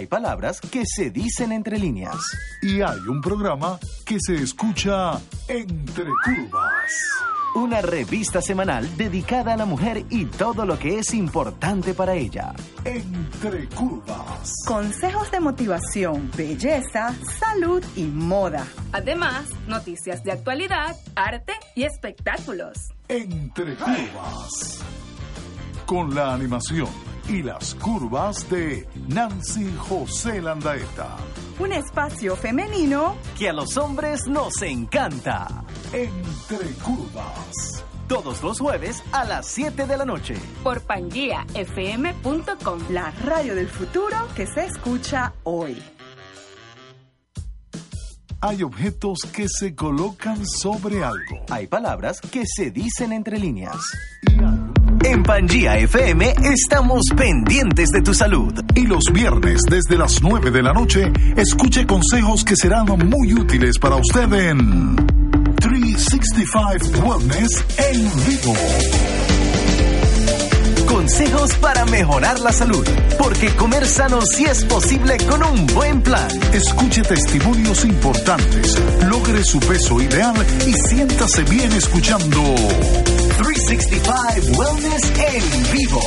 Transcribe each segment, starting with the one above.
Hay palabras que se dicen entre líneas. Y hay un programa que se escucha entre curvas. Una revista semanal dedicada a la mujer y todo lo que es importante para ella. Entre curvas. Consejos de motivación, belleza, salud y moda. Además, noticias de actualidad, arte y espectáculos. Entre curvas. Con la animación y las curvas de Nancy José Landaeta. Un espacio femenino que a los hombres nos encanta. Entre curvas. Todos los jueves a las 7 de la noche. Por pangiafm.com. La radio del futuro que se escucha hoy. Hay objetos que se colocan sobre algo. Hay palabras que se dicen entre líneas. En Pangía FM estamos pendientes de tu salud. Y los viernes desde las 9 de la noche, escuche consejos que serán muy útiles para usted en 365 Wellness en vivo. Consejos para mejorar la salud. Porque comer sano sí es posible con un buen plan. Escuche testimonios importantes, logre su peso ideal y siéntase bien escuchando 365 Wellness en vivo.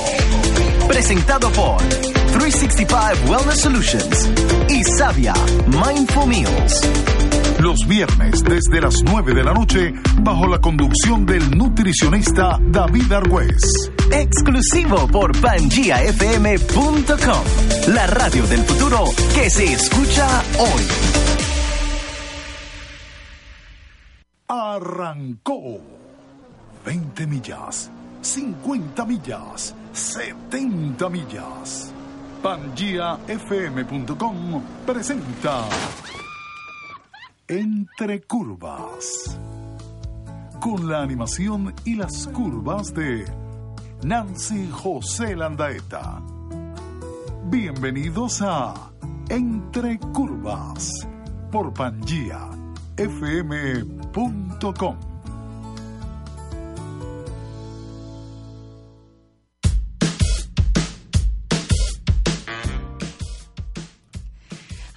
Presentado por 365 Wellness Solutions y Sabia Mindful Meals. Los viernes desde las 9 de la noche bajo la conducción del nutricionista David Argüez. Exclusivo por pangiafm.com. La radio del futuro que se escucha hoy. Arrancó. 20 millas, 50 millas, 70 millas. PangiaFM.com presenta Entre Curvas. Con la animación y las curvas de Nancy José Landaeta. Bienvenidos a Entre Curvas por PangiaFM.com.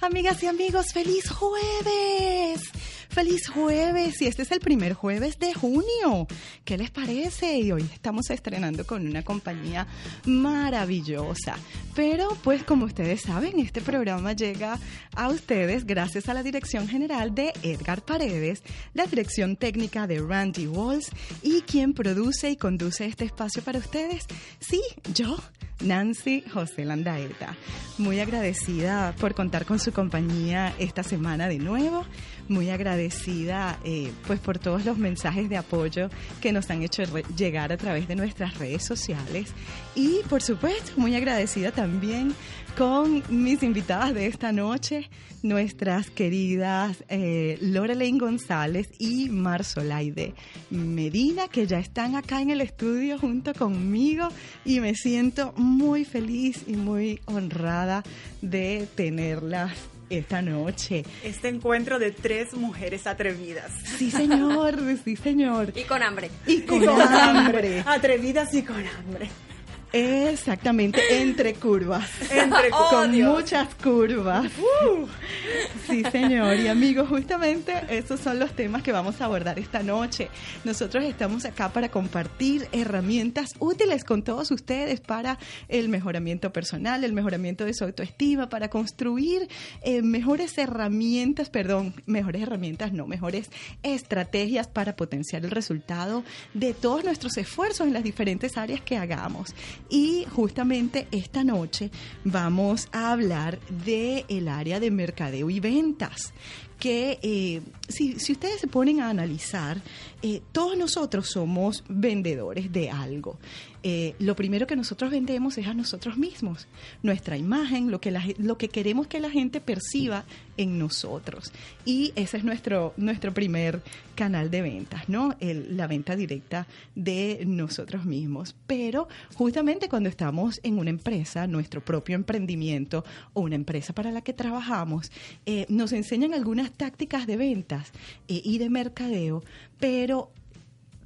Amigas y amigos, feliz jueves. Feliz jueves y este es el primer jueves de junio. ¿Qué les parece? Y hoy estamos estrenando con una compañía maravillosa. Pero pues como ustedes saben, este programa llega a ustedes gracias a la dirección general de Edgar Paredes, la dirección técnica de Randy Walls y quien produce y conduce este espacio para ustedes. Sí, yo, Nancy José Landaeta. Muy agradecida por contar con su compañía esta semana de nuevo. Muy agradecida eh, pues por todos los mensajes de apoyo que nos han hecho llegar a través de nuestras redes sociales. Y por supuesto, muy agradecida también con mis invitadas de esta noche, nuestras queridas eh, Lorelaine González y Marsolaide Medina, que ya están acá en el estudio junto conmigo y me siento muy feliz y muy honrada de tenerlas esta noche. Este encuentro de tres mujeres atrevidas. Sí, señor, sí, señor. Y con hambre. Y con, hambre. Atrevidas y con hambre. Exactamente, entre curvas. Entre curvas. con muchas curvas. Sí, señor. Y amigos, justamente esos son los temas que vamos a abordar esta noche. Nosotros estamos acá para compartir herramientas útiles con todos ustedes para el mejoramiento personal, el mejoramiento de su autoestima, para construir eh, mejores herramientas, perdón, mejores herramientas, no, mejores estrategias para potenciar el resultado de todos nuestros esfuerzos en las diferentes áreas que hagamos. Y justamente esta noche vamos a hablar del el área de mercadeo y ventas que eh, si, si, ustedes se ponen a analizar, eh, todos nosotros somos vendedores de algo. Eh, lo primero que nosotros vendemos es a nosotros mismos, nuestra imagen, lo que, lo que queremos que la gente perciba en nosotros. Y ese es nuestro, nuestro primer canal de ventas, ¿no? La venta directa de nosotros mismos. Pero justamente cuando estamos en una empresa, nuestro propio emprendimiento o una empresa para la que trabajamos, nos enseñan algunas tácticas de ventas eh, y de mercadeo, pero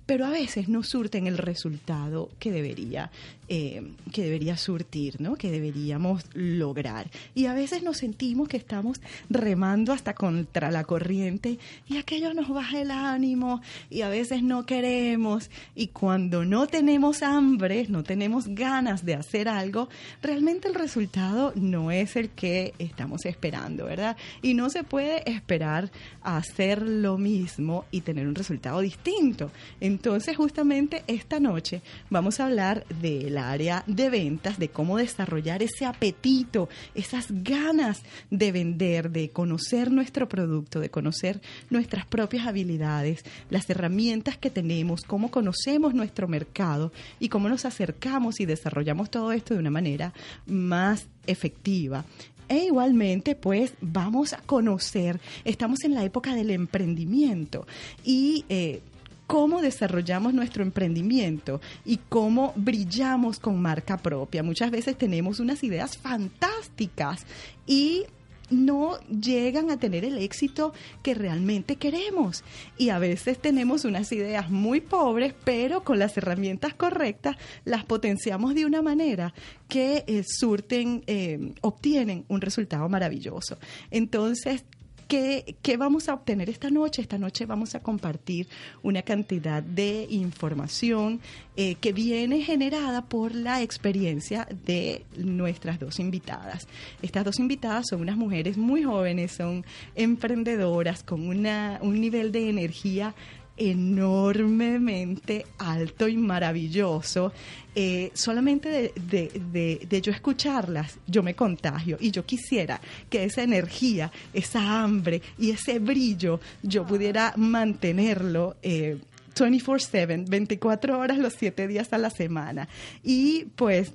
pero a veces no surten el resultado que debería eh, que debería surtir, ¿no? Que deberíamos lograr. Y a veces nos sentimos que estamos remando hasta contra la corriente y aquello nos baja el ánimo y a veces no queremos y cuando no tenemos hambre, no tenemos ganas de hacer algo, realmente el resultado no es el que estamos esperando, ¿verdad? Y no se puede esperar hacer lo mismo y tener un resultado distinto. Entonces, justamente esta noche vamos a hablar del área de ventas, de cómo desarrollar ese apetito, esas ganas de vender, de conocer nuestro producto, de conocer nuestras propias habilidades, las herramientas que tenemos, cómo conocemos nuestro mercado y cómo nos acercamos y desarrollamos todo esto de una manera más efectiva. E igualmente, pues vamos a conocer, estamos en la época del emprendimiento y eh, cómo desarrollamos nuestro emprendimiento y cómo brillamos con marca propia. Muchas veces tenemos unas ideas fantásticas y no llegan a tener el éxito que realmente queremos. Y a veces tenemos unas ideas muy pobres, pero con las herramientas correctas las potenciamos de una manera que eh, surten, eh, obtienen un resultado maravilloso. Entonces, ¿Qué, vamos a obtener esta noche? Esta noche vamos a compartir una cantidad de información eh, que viene generada por la experiencia de nuestras dos invitadas. Estas dos invitadas son unas mujeres muy jóvenes, son emprendedoras con una, un nivel de energía enormemente alto y maravilloso. Eh, solamente de, yo escucharlas, yo me contagio y yo quisiera que esa energía, esa hambre y ese brillo yo pudiera mantenerlo. 24/7, eh, 24 horas los 7 días a la semana. Y pues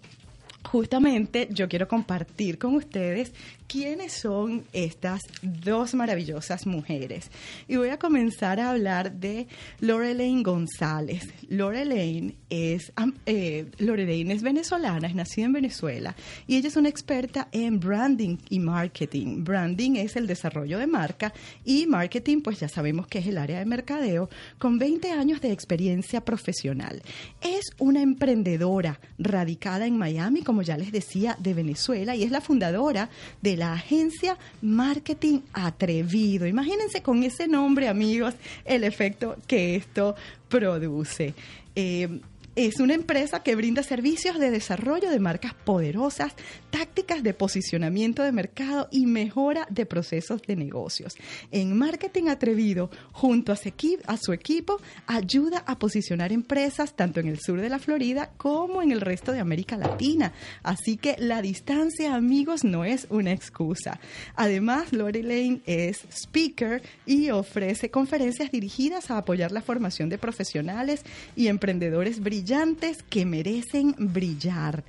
justamente yo quiero compartir con ustedes quiénes son estas dos maravillosas mujeres. Y voy a comenzar a hablar de Lorelaine González. Lorelaine es, eh, Lorelaine es venezolana, es nacida en Venezuela y ella es una experta en branding y marketing. Branding es el desarrollo de marca y marketing, pues ya sabemos que es el área de mercadeo, con 20 años de experiencia profesional. Es una emprendedora radicada en Miami, como ya les decía, de Venezuela y es la fundadora de la agencia Marketing Atrevido. Imagínense con ese nombre, amigos, el efecto que esto produce. Eh, es una empresa que brinda servicios de desarrollo de marcas poderosas, tácticas de posicionamiento de mercado y mejora de procesos de negocios. En Marketing Atrevido, junto a su, equipo, ayuda a posicionar empresas tanto en el sur de la Florida como en el resto de América Latina. Así que la distancia, amigos, no es una excusa. Además, Lane es speaker y ofrece conferencias dirigidas a apoyar la formación de profesionales y emprendedores brillantes brillantes que merecen brillar.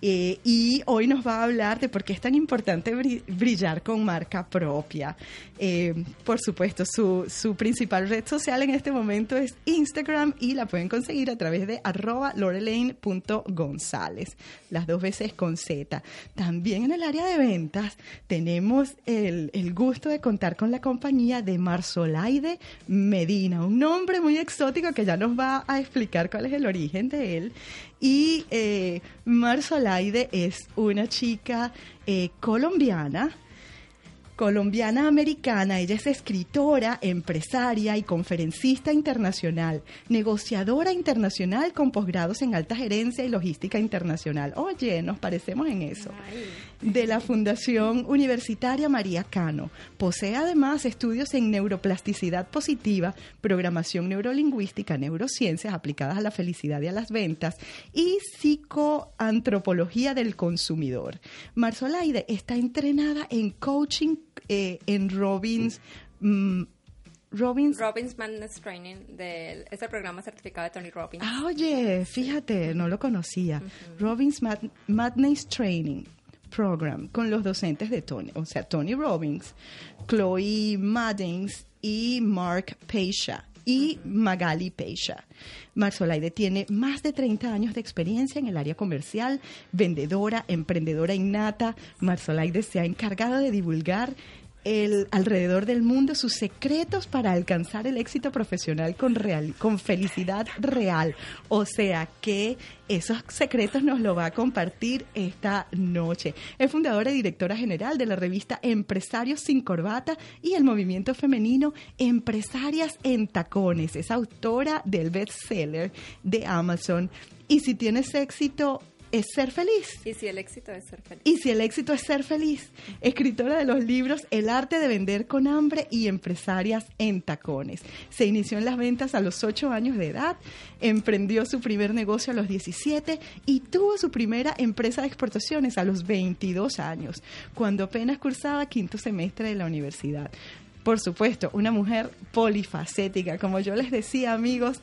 Eh, y hoy nos va a hablar de por qué es tan importante brillar con marca propia. Eh, por supuesto, su, su, principal red social en este momento es Instagram y la pueden conseguir a través de arroba lorelaine.gonzález, las dos veces con Z. También en el área de ventas tenemos el, el gusto de contar con la compañía de Marsolaide Medina, un nombre muy exótico que ya nos va a explicar cuál es el origen de él. Y eh, Marsolaide es una chica eh, colombiana colombiana americana, ella es escritora, empresaria y conferencista internacional, negociadora internacional con posgrados en alta gerencia y logística internacional. Oye, nos parecemos en eso. De la Fundación Universitaria María Cano. Posee además estudios en neuroplasticidad positiva, programación neurolingüística, neurociencias aplicadas a la felicidad y a las ventas y psicoantropología del consumidor. Marsolaide está entrenada en coaching eh, en Robbins. Mm, Robbins. Robbins Madness Training, es el programa certificado de Tony Robbins. Ah, oye, fíjate, no lo conocía. Robbins Madness Training Program con los docentes de Tony, o sea, Tony Robbins, Chloe Maddens y Mark Peisha y Magali Peisha. Marsolaide tiene más de 30 años de experiencia en el área comercial, vendedora, emprendedora innata. Marsolaide se ha encargado de divulgar el, alrededor del mundo sus secretos para alcanzar el éxito profesional con, real, con felicidad real. O sea que esos secretos nos lo va a compartir esta noche. Es fundadora y directora general de la revista Empresarios sin Corbata y el movimiento femenino Empresarias en Tacones. Es autora del bestseller de Amazon. Y si tienes éxito, es ser feliz. Y si el éxito es ser feliz. Y si el éxito es ser feliz. Escritora de los libros El arte de vender con hambre y empresarias en tacones. Se inició en las ventas a los 8 años de edad, emprendió su primer negocio a los 17 y tuvo su primera empresa de exportaciones a los 22 años, cuando apenas cursaba quinto semestre de la universidad. Por supuesto, una mujer polifacética, como yo les decía amigos,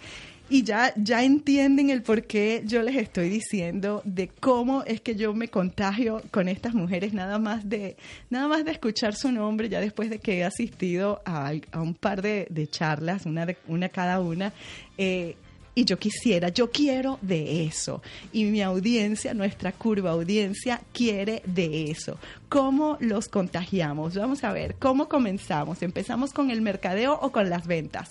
y ya, ya entienden el por qué yo les estoy diciendo de cómo es que yo me contagio con estas mujeres nada más de, nada más de escuchar su nombre, ya después de que he asistido a, a un par de, charlas, una, de, una cada una. Eh, y yo quisiera, yo quiero de eso. Y mi audiencia, nuestra curva audiencia, quiere de eso. ¿Cómo los contagiamos? Vamos a ver, ¿cómo comenzamos? ¿Empezamos con el mercadeo o con las ventas?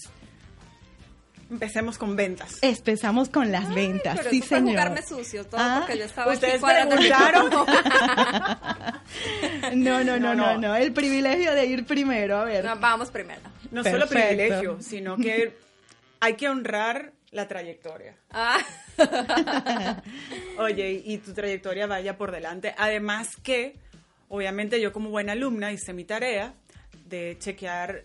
Empecemos con ventas. Empezamos con las Ay, ventas, pero sí, eso fue señor. jugarme sucio todo Ah, porque yo estaba ¿Ustedes preguntaron? No, no, no, no, No, no. El privilegio de ir primero, a ver. No, vamos primero. No solo privilegio, sino que hay que honrar la trayectoria. Ah, Oye, y tu trayectoria vaya por delante. Además que, obviamente yo como buena alumna hice mi tarea de chequear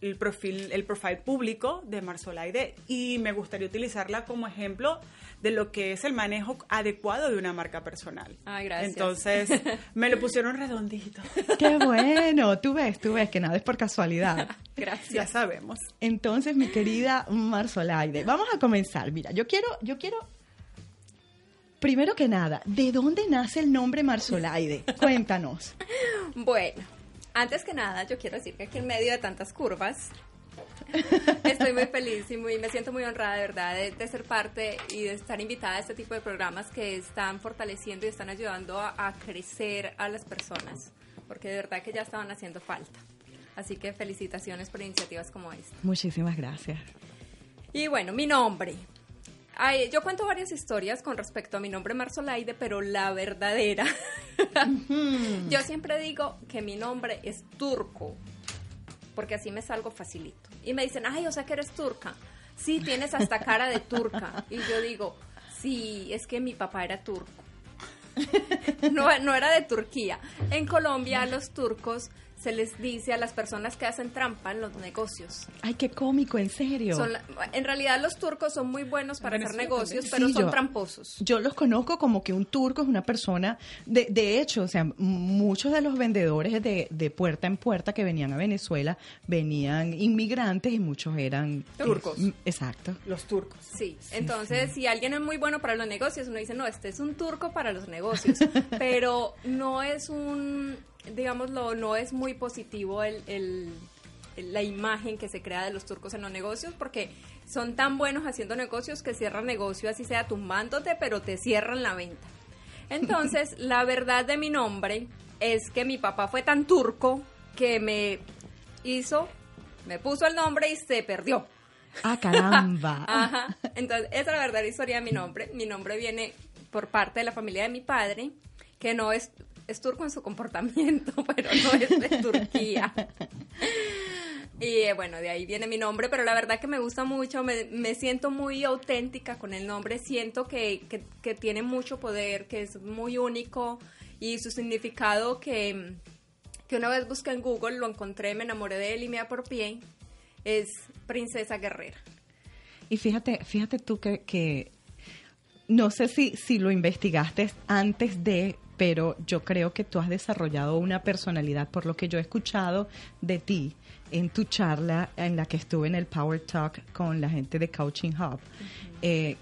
el perfil, el profile público de Marsolaide y me gustaría utilizarla como ejemplo de lo que es el manejo adecuado de una marca personal. Ay, gracias. Entonces, me lo pusieron redondito. Qué bueno, tú ves, tú ves que nada es por casualidad. Ya gracias. sabemos. Entonces, mi querida Marsolaide, vamos a comenzar. Mira, yo quiero, yo quiero, primero que nada, ¿de dónde nace el nombre Marsolaide? Cuéntanos. Bueno, antes que nada, yo quiero decir que aquí en medio de tantas curvas, estoy muy feliz y muy, me siento muy honrada de verdad de, de ser parte y de estar invitada a este tipo de programas que están fortaleciendo y están ayudando a, a crecer a las personas, porque de verdad que ya estaban haciendo falta. Así que felicitaciones por iniciativas como esta. Muchísimas gracias. Y bueno, mi nombre. Ay, yo cuento varias historias con respecto a mi nombre Marsolaide, pero la verdadera. yo siempre digo que mi nombre es turco, porque así me salgo facilito. Y me dicen, ay, o sea que eres turca. Sí, tienes hasta cara de turca. Y yo digo, sí, es que mi papá era turco. No, no era de Turquía. En Colombia los turcos se les dice a las personas que hacen trampa en los negocios. Ay, qué cómico, en serio. Son la- en realidad los turcos son muy buenos para hacer negocios, pero Sí, son yo- tramposos. Yo los conozco como que un turco es una persona, de, de hecho, o sea, muchos de los vendedores de, de puerta en puerta que venían a Venezuela venían inmigrantes y muchos eran Turcos. Mm, Exacto. Los turcos. Sí, entonces si alguien es muy bueno para los negocios, uno dice, no, este es un turco para los negocios, pero no es un, digámoslo, no es muy positivo el, la imagen que se crea de los turcos en los negocios, porque son tan buenos haciendo negocios que cierran negocio así sea tumbándote, pero te cierran la venta. Entonces, la verdad de mi nombre es que mi papá fue tan turco que me hizo, me puso el nombre y se perdió. Ah, caramba. Ajá. Entonces, esa es la verdadera historia de mi nombre. Mi nombre viene por parte de la familia de mi padre, que no es, es turco en su comportamiento, pero no es de Turquía. Y eh, bueno, de ahí viene mi nombre, pero la verdad que me gusta mucho, me, siento muy auténtica con el nombre, siento que, que, que tiene mucho poder, que es muy único y su significado que, que una vez busqué en Google, lo encontré, me enamoré de él y me apropié, es princesa guerrera. Y fíjate, fíjate tú que, que no sé si, si lo investigaste antes de, pero yo creo que tú has desarrollado una personalidad, por lo que yo he escuchado de ti en tu charla en la que estuve en el Power Talk con la gente de Coaching Hub. eh,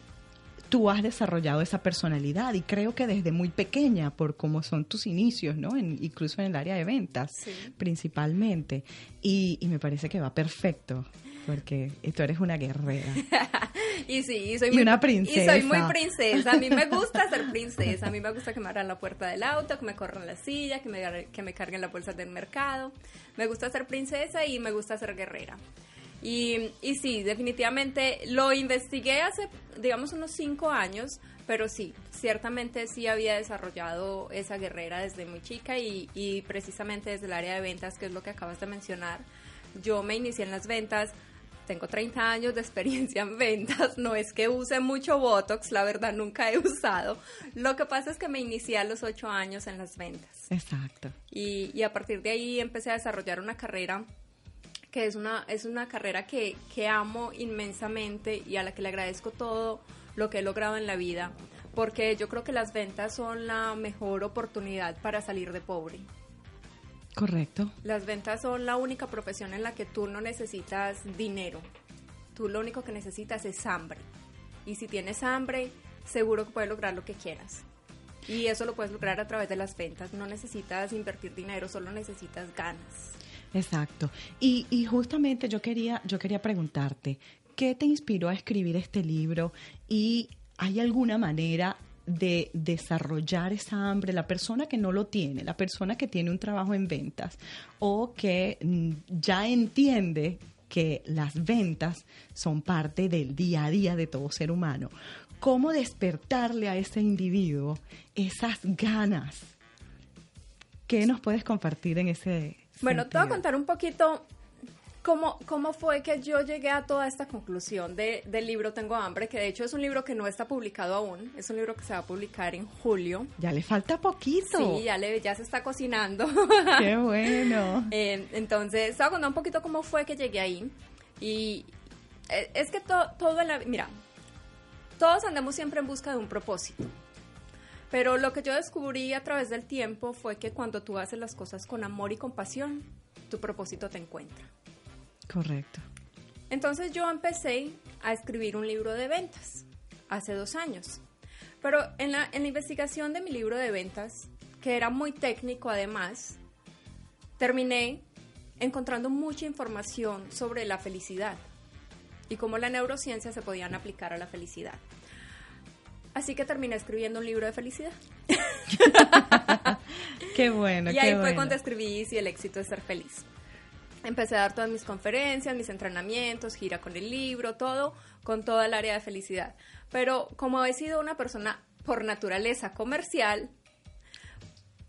tú has desarrollado esa personalidad y creo que desde muy pequeña, por cómo son tus inicios, ¿no? En- incluso en el área de ventas, Sí. principalmente. Y, y me parece que va perfecto. Porque tú eres una guerrera. y sí, y soy Y muy, una Y princesa. soy muy princesa. A mí me gusta ser princesa. A mí me gusta que me abran la puerta del auto, que me corran la silla, que me, que me carguen la bolsa del mercado. Me gusta ser princesa y me gusta ser guerrera. Y, y sí, definitivamente lo investigué hace, digamos, unos cinco años, pero sí, ciertamente sí había desarrollado esa guerrera desde muy chica y, y precisamente desde el área de ventas, que es lo que acabas de mencionar. Yo me inicié en las ventas, tengo 30 años de experiencia en ventas, no es que use mucho Botox, la verdad nunca he usado. Lo que pasa es que me inicié a los 8 años en las ventas Exacto. y, y a partir de ahí empecé a desarrollar una carrera que es una, es una carrera que, que amo inmensamente y a la que le agradezco todo lo que he logrado en la vida, porque yo creo que las ventas son la mejor oportunidad para salir de pobre. Correcto. Las ventas son la única profesión en la que tú no necesitas dinero. Tú lo único que necesitas es hambre. Y si tienes hambre, seguro que puedes lograr lo que quieras. Y eso lo puedes lograr a través de las ventas. No necesitas invertir dinero, solo necesitas ganas. Exacto. Y, y justamente yo quería, yo quería preguntarte, ¿qué te inspiró a escribir este libro? ¿Y hay alguna manera de desarrollar esa hambre, la persona que no lo tiene, la persona que tiene un trabajo en ventas o que mm, ya entiende que las ventas son parte del día a día de todo ser humano? ¿Cómo despertarle a ese individuo esas ganas? ¿Qué nos puedes compartir en ese Bueno, te voy a sentido? contar un poquito cómo, cómo fue que yo llegué a toda esta conclusión de- del libro Tengo Hambre, que de hecho es un libro que no está publicado aún, es un libro que se va a publicar en julio. Ya le falta poquito. Sí, ya, le, ya se está cocinando. Qué bueno. Eh, entonces, te voy a contar un poquito cómo fue que llegué ahí. Y eh, es que to- todo en la... Mira, todos andamos siempre en busca de un propósito. Pero lo que yo descubrí a través del tiempo fue que cuando tú haces las cosas con amor y compasión, tu propósito te encuentra. Correcto. Entonces yo empecé a escribir un libro de ventas hace dos años. Pero en la, en la investigación de mi libro de ventas, que era muy técnico además, terminé encontrando mucha información sobre la felicidad y cómo la neurociencia se podían aplicar a la felicidad. Así que terminé escribiendo un libro de felicidad. Qué bueno, y qué ahí fue bueno. cuando escribí Si el éxito es ser feliz. Empecé a dar todas mis conferencias, mis entrenamientos, gira con el libro, todo con toda el área de felicidad. Pero como he sido una persona por naturaleza comercial,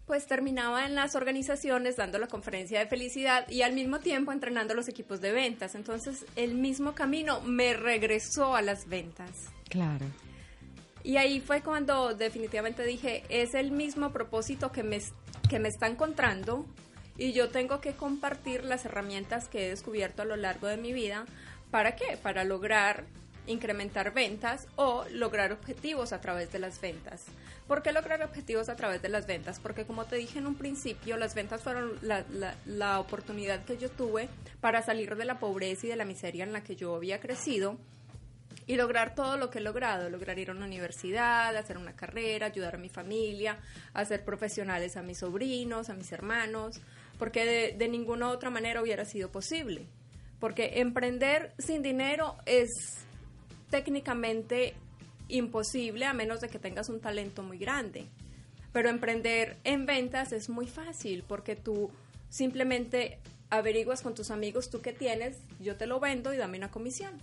pues terminaba en las organizaciones dando la conferencia de felicidad y al mismo tiempo entrenando los equipos de ventas. Entonces el mismo camino me regresó a las ventas. Claro. Y ahí fue cuando definitivamente dije, es el mismo propósito que me, que me está encontrando y yo tengo que compartir las herramientas que he descubierto a lo largo de mi vida. ¿Para qué? Para lograr incrementar ventas o lograr objetivos a través de las ventas. ¿Por qué lograr objetivos a través de las ventas? Porque como te dije en un principio, las ventas fueron la, la, la oportunidad que yo tuve para salir de la pobreza y de la miseria en la que yo había crecido y lograr todo lo que he logrado, lograr ir a una universidad, hacer una carrera, ayudar a mi familia, hacer profesionales a mis sobrinos, a mis hermanos, porque de, de ninguna otra manera hubiera sido posible. Porque emprender sin dinero es técnicamente imposible a menos de que tengas un talento muy grande. Pero emprender en ventas es muy fácil porque tú simplemente averiguas con tus amigos tú qué tienes, yo te lo vendo y dame una comisión.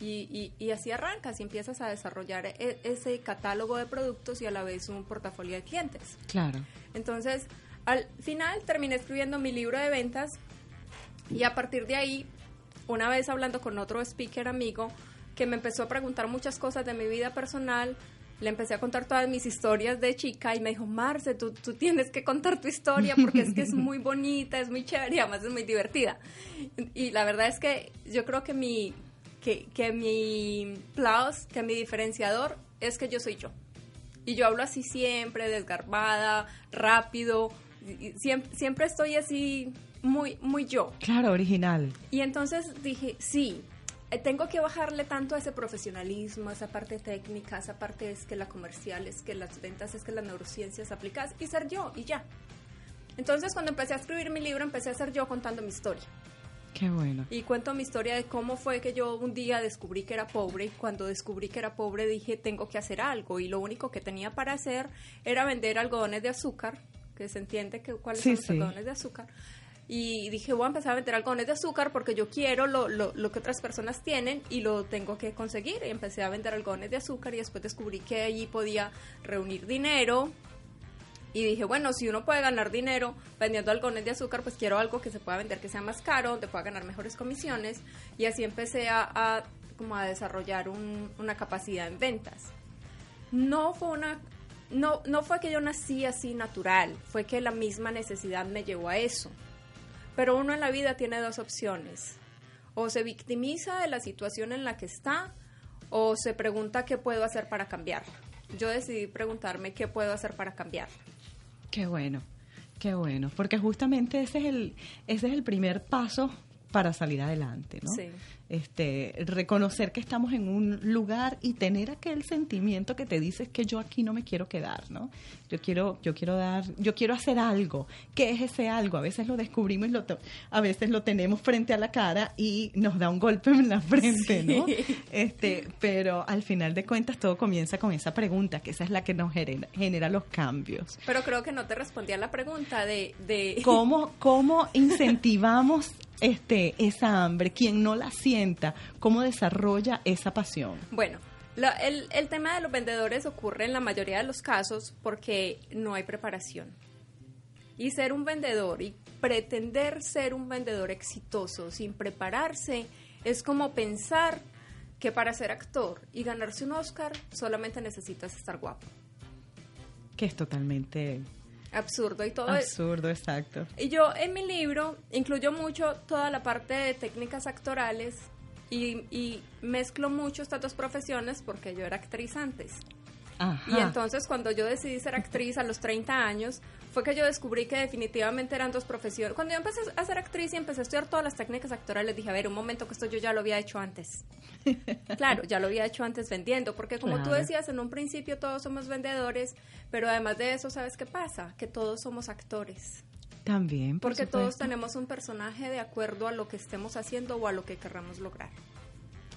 Y, y, y, así arrancas y empiezas a desarrollar e ese catálogo de productos y a la vez un portafolio de clientes. Claro. Entonces, al final terminé escribiendo mi libro de ventas y a partir de ahí, una vez hablando con otro speaker amigo que me empezó a preguntar muchas cosas de mi vida personal, le empecé a contar todas mis historias de chica y me dijo, Marce, tú, tú tienes que contar tu historia porque es que es muy bonita, es muy chévere y además es muy divertida. Y la verdad es que yo creo que mi que, que mi plus, que mi diferenciador es que yo soy yo. Y yo hablo así siempre, desgarbada, rápido, siempre, siempre estoy así muy, muy yo. Claro, original. Y entonces dije, sí, eh, tengo que bajarle tanto a ese profesionalismo, a esa parte técnica, a esa parte es que la comercial, es que las ventas, es que las neurociencias aplicadas y ser yo y ya. Entonces cuando empecé a escribir mi libro empecé a ser yo contando mi historia. Qué Qué bueno. Y cuento mi historia de cómo fue que yo un día descubrí que era pobre y cuando descubrí que era pobre dije tengo que hacer algo y lo único que tenía para hacer era vender algodones de azúcar, que se entiende que cuáles Sí, son los sí. algodones de azúcar. Y dije, voy a empezar a vender algodones de azúcar porque yo quiero lo, lo, lo que otras personas tienen y lo tengo que conseguir. Y empecé a vender algodones de azúcar y después descubrí que allí podía reunir dinero. Y dije, bueno, si uno puede ganar dinero vendiendo algodones de azúcar, pues quiero algo que se pueda vender que sea más caro, donde pueda ganar mejores comisiones. Y así empecé a, a- como a desarrollar un- una capacidad en ventas. No fue una... No, no fue que yo nací así natural, fue que la misma necesidad me llevó a eso. Pero uno en la vida tiene dos opciones. O se victimiza de la situación en la que está o se pregunta qué puedo hacer para cambiarla. Yo decidí preguntarme qué puedo hacer para cambiarla. Qué bueno, qué bueno, porque justamente ese es el, ese es el primer paso para salir adelante, ¿no? Sí. Este, reconocer que estamos en un lugar y tener aquel sentimiento que te dices que yo aquí no me quiero quedar, ¿no? Yo quiero, yo quiero dar, yo quiero hacer algo. ¿Qué es ese algo? A veces lo descubrimos y lo a veces lo tenemos frente a la cara y nos da un golpe en la frente, ¿no? Este, pero al final de cuentas todo comienza con esa pregunta, que esa es la que nos genera, genera los cambios. Pero creo que no te respondí a la pregunta de... de ¿Cómo, cómo incentivamos este, esa hambre? Quien no la sienta, ¿cómo desarrolla esa pasión? Bueno, la- el, el tema de los vendedores ocurre en la mayoría de los casos porque no hay preparación. Y ser un vendedor y pretender ser un vendedor exitoso sin prepararse es como pensar que para ser actor y ganarse un Oscar solamente necesitas estar guapo. Que es totalmente Absurdo y todo es- absurdo, exacto. Y yo en mi libro incluyo mucho toda la parte de técnicas actorales y, y mezclo mucho estas dos profesiones porque yo era actriz antes. Ajá. Y entonces cuando yo decidí ser actriz a los 30 años, fue que yo descubrí que definitivamente eran dos profesiones. Cuando yo empecé a ser actriz y empecé a estudiar todas las técnicas actorales, dije, a ver, un momento que esto yo ya lo había hecho antes. claro, ya lo había hecho antes vendiendo, porque como tú decías, en un principio todos somos vendedores, pero además de eso, ¿sabes qué pasa? Que todos somos actores. También, por Porque todos tenemos un personaje de acuerdo a lo que estemos haciendo o a lo que querramos lograr.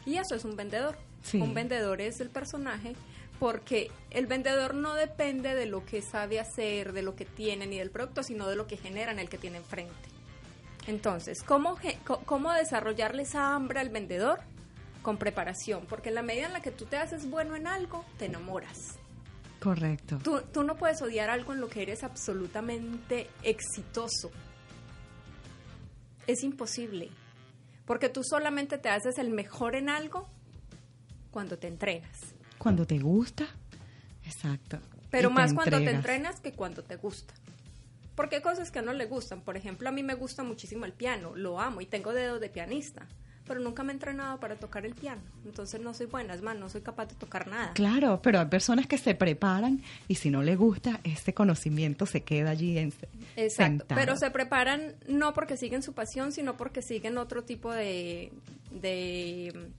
Y eso es un vendedor. Sí. Un vendedor es el personaje porque el vendedor no depende de lo que sabe hacer, de lo que tiene ni del producto, sino de lo que genera en el que tiene enfrente. Entonces, ¿cómo, ge- co- ¿cómo desarrollarle esa hambre al vendedor? Con preparación, porque en la medida en la que tú te haces bueno en algo, te enamoras. Correcto. Tú, tú no puedes odiar algo en lo que eres absolutamente exitoso. Es imposible. Porque tú solamente te haces el mejor en algo cuando te entrenas. Cuando te gusta, exacto. Pero más cuando te entrenas que cuando te gusta. Porque hay cosas que no le gustan. Por ejemplo, a mí me gusta muchísimo el piano. Lo amo y tengo dedos de pianista. Pero nunca me he entrenado para tocar el piano. Entonces no soy buena. Es más, no soy capaz de tocar nada. Claro, pero hay personas que se preparan y si no le gusta, ese conocimiento se queda allí en, Exacto, sentado. pero se preparan no porque siguen su pasión, sino porque siguen otro tipo de, de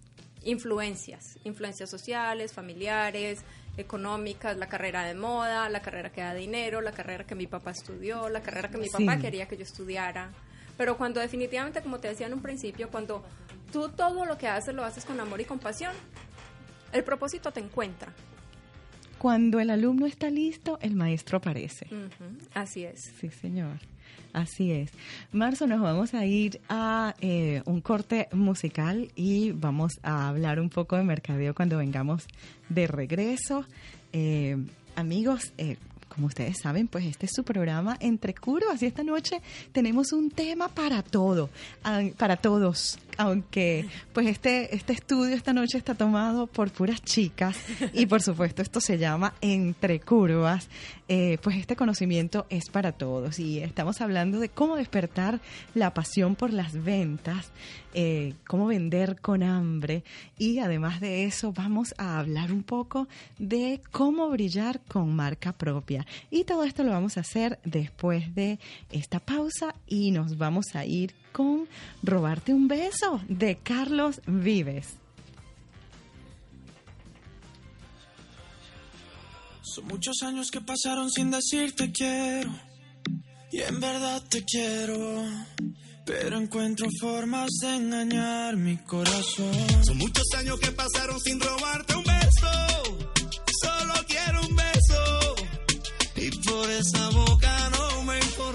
influencias, influencias sociales, familiares, económicas, la carrera de moda, la carrera que da dinero, la carrera que mi papá estudió, la carrera que mi Sí. papá quería que yo estudiara. Pero cuando definitivamente, como te decía en un principio, cuando tú todo lo que haces lo haces con amor y compasión, el propósito te encuentra. Cuando el alumno está listo, el maestro aparece. Así es. Sí, señor. Así es. Marzo, nos vamos a ir a eh, un corte musical y vamos a hablar un poco de mercadeo cuando vengamos de regreso. Eh, amigos, eh, como ustedes saben, pues este es su programa Entre Curvas y esta noche tenemos un tema para todo, ah, para todos, aunque pues este, este estudio esta noche está tomado por puras chicas y por supuesto esto se llama Entre Curvas, eh, pues este conocimiento es para todos y estamos hablando de cómo despertar la pasión por las ventas, eh, cómo vender con hambre y además de eso vamos a hablar un poco de cómo brillar con marca propia. Y todo esto lo vamos a hacer después de esta pausa y nos vamos a ir con Robarte un beso de Carlos Vives. Son muchos años que pasaron sin decirte quiero. Y en verdad te quiero. Pero encuentro formas de engañar mi corazón. Son muchos años que pasaron sin robarte un beso. Solo quiero un beso. Y por esa boca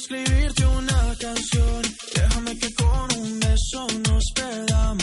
escribirte una canción. Déjame que con un beso nos perdamos.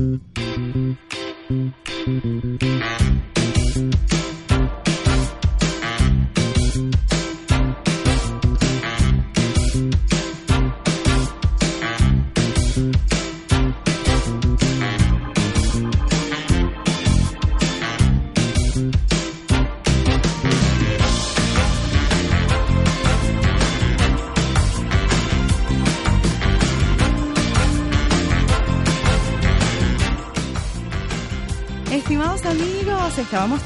Mm-hmm.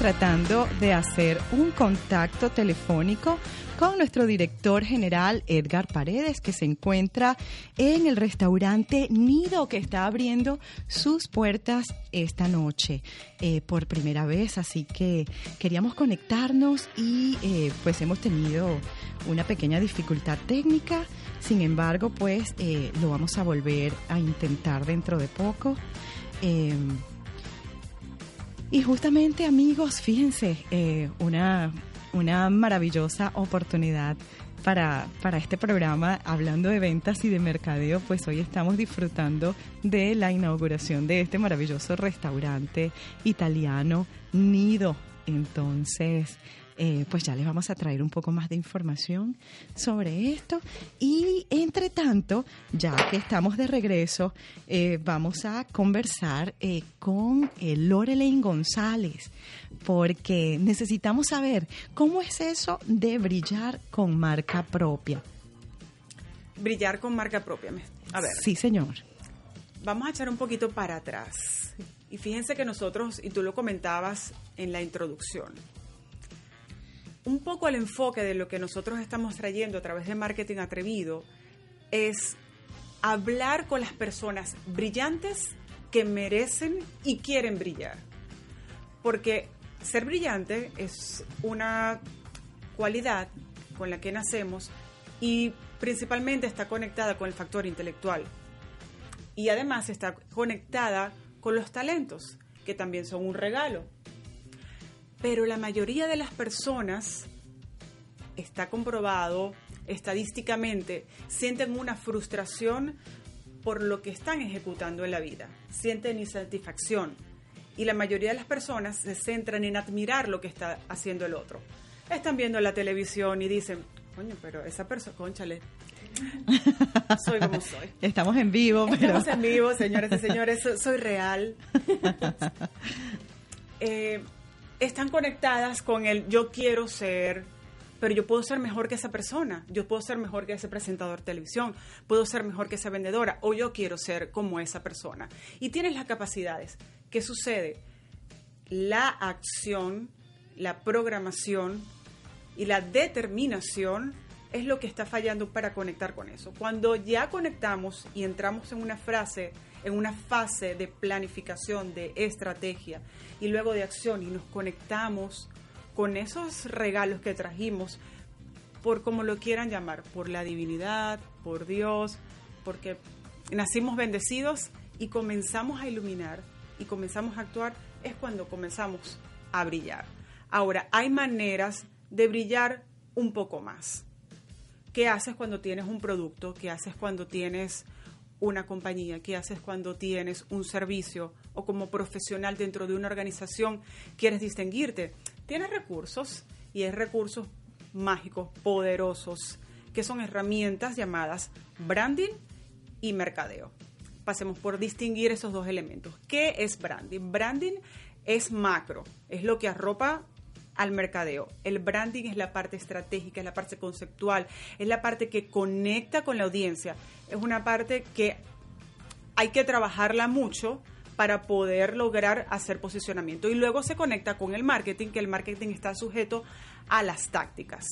tratando de hacer un contacto telefónico con nuestro director general Edgar Paredes, que se encuentra en el restaurante Nido, que está abriendo sus puertas esta noche eh, por primera vez. Así que queríamos conectarnos y eh, pues hemos tenido una pequeña dificultad técnica. Sin embargo, pues eh, lo vamos a volver a intentar dentro de poco. Em, y justamente amigos, fíjense, eh, una, una maravillosa oportunidad para, para, este programa hablando de ventas y de mercadeo, pues hoy estamos disfrutando de la inauguración de este maravilloso restaurante italiano Nido. Entonces, eh, pues ya les vamos a traer un poco más de información sobre esto. Y entre tanto, ya que estamos de regreso, eh, vamos a conversar eh, con Lorelaine González, porque necesitamos saber cómo es eso de brillar con marca propia. Brillar con marca propia. A ver, Sí, señor. vamos a echar un poquito para atrás. Y fíjense que nosotros, y tú lo comentabas en la introducción, un poco el enfoque de lo que nosotros estamos trayendo a través de marketing atrevido es hablar con las personas brillantes que merecen y quieren brillar. Porque ser brillante es una cualidad con la que nacemos y principalmente está conectada con el factor intelectual. Y además está conectada con los talentos, que también son un regalo. Pero la mayoría de las personas, está comprobado estadísticamente, sienten una frustración por lo que están ejecutando en la vida, sienten insatisfacción. Y la mayoría de las personas se centran en admirar lo que está haciendo el otro. Están viendo la televisión y dicen, coño, pero esa persona, conchale, soy como soy. Estamos en vivo, pero... Estamos en vivo, señoras y señores, so- soy real. Eh, están conectadas con el yo quiero ser, pero yo puedo ser mejor que esa persona, yo puedo ser mejor que ese presentador de televisión, puedo ser mejor que esa vendedora, o yo quiero ser como esa persona. Y tienes las capacidades. ¿Qué sucede? La acción, la programación y la determinación es lo que está fallando para conectar con eso. Cuando ya conectamos y entramos en una frase, en una fase de planificación, de estrategia y luego de acción y nos conectamos con esos regalos que trajimos, por como lo quieran llamar, por la divinidad, por Dios, porque nacimos bendecidos y comenzamos a iluminar y comenzamos a actuar, es cuando comenzamos a brillar. Ahora, hay maneras de brillar un poco más. ¿Qué haces cuando tienes un producto? ¿Qué haces cuando tienes una compañía? ¿Qué haces cuando tienes un servicio? O como profesional dentro de una organización quieres distinguirte. Tienes recursos y hay recursos mágicos, poderosos, que son herramientas llamadas branding y mercadeo. Pasemos por distinguir esos dos elementos. ¿Qué es branding? Branding es macro, es lo que arropa al mercadeo. El branding es la parte estratégica, es la parte conceptual, es la parte que conecta con la audiencia. Es una parte que hay que trabajarla mucho para poder lograr hacer posicionamiento. Y luego se conecta con el marketing, que el marketing está sujeto a las tácticas.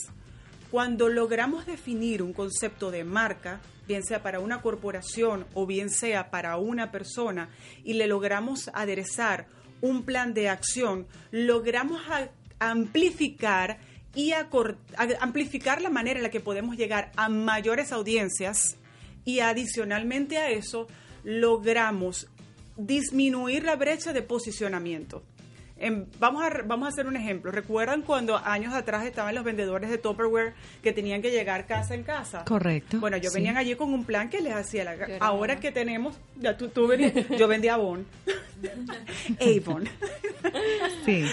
Cuando logramos definir un concepto de marca, bien sea para una corporación o bien sea para una persona, y le logramos aderezar un plan de acción, logramos amplificar y a- amplificar la manera en la que podemos llegar a mayores audiencias y adicionalmente a eso logramos disminuir la brecha de posicionamiento. Vamos, a, vamos a hacer un ejemplo. ¿Recuerdan cuando años atrás estaban los vendedores de Tupperware que tenían que llegar casa en casa? Correcto, Bueno, yo sí. venían allí con un plan que les hacía la... Ahora que tenemos... Ya tú, tú venías- yo vendía Avon. Avon. Sí.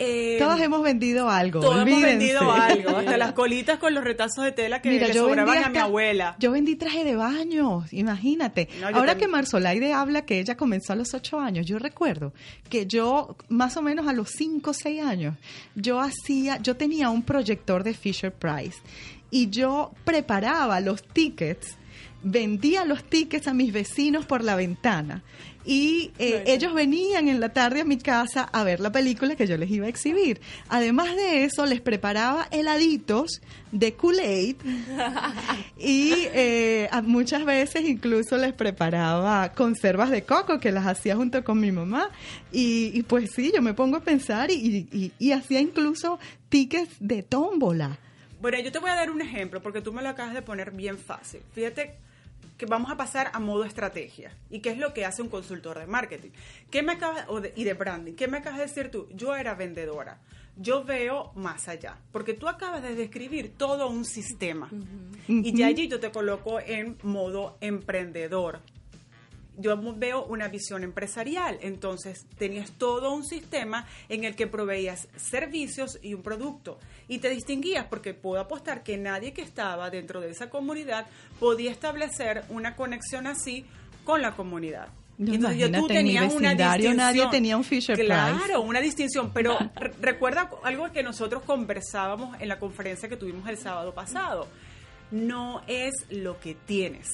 Eh, Todos hemos vendido algo. todos hemos vendido algo. Hasta las colitas con los retazos de tela que Mira, le yo sobraban vendí a mi abuela. Yo vendí traje de baño, imagínate. No, Ahora también. que Marsolaide habla que ella comenzó a los ocho años, yo recuerdo que yo, más o menos a los cinco o seis años, yo hacía, yo tenía un proyector de Fisher Price y yo preparaba los tickets, vendía los tickets a mis vecinos por la ventana. Y eh, ellos venían en la tarde a mi casa a ver la película que yo les iba a exhibir. Además de eso, les preparaba heladitos de Kool-Aid y eh, muchas veces incluso les preparaba conservas de coco que las hacía junto con mi mamá. Y, y pues sí, yo me pongo a pensar y, y- y hacía incluso tickets de tómbola. Bueno, yo te voy a dar un ejemplo porque tú me lo acabas de poner bien fácil. Fíjate que vamos a pasar a modo estrategia. ¿Y qué es lo que hace un consultor de marketing? ¿Qué me acabas, o de- y de branding? ¿Qué me acabas de decir tú? Yo era vendedora. Yo veo más allá. Porque tú acabas de describir todo un sistema. Y ya allí yo te coloco en modo emprendedor. Yo veo una visión empresarial. Entonces, tenías todo un sistema en el que proveías servicios y un producto. Y te distinguías porque puedo apostar que nadie que estaba dentro de esa comunidad podía establecer una conexión así con la comunidad. No, Entonces, yo- tú imagínate, en mi tenías una vecindario nadie distinción. tenía un Fisher Price. Claro, una distinción. Pero re- recuerda algo que nosotros conversábamos en la conferencia que tuvimos el sábado pasado. No es lo que tienes,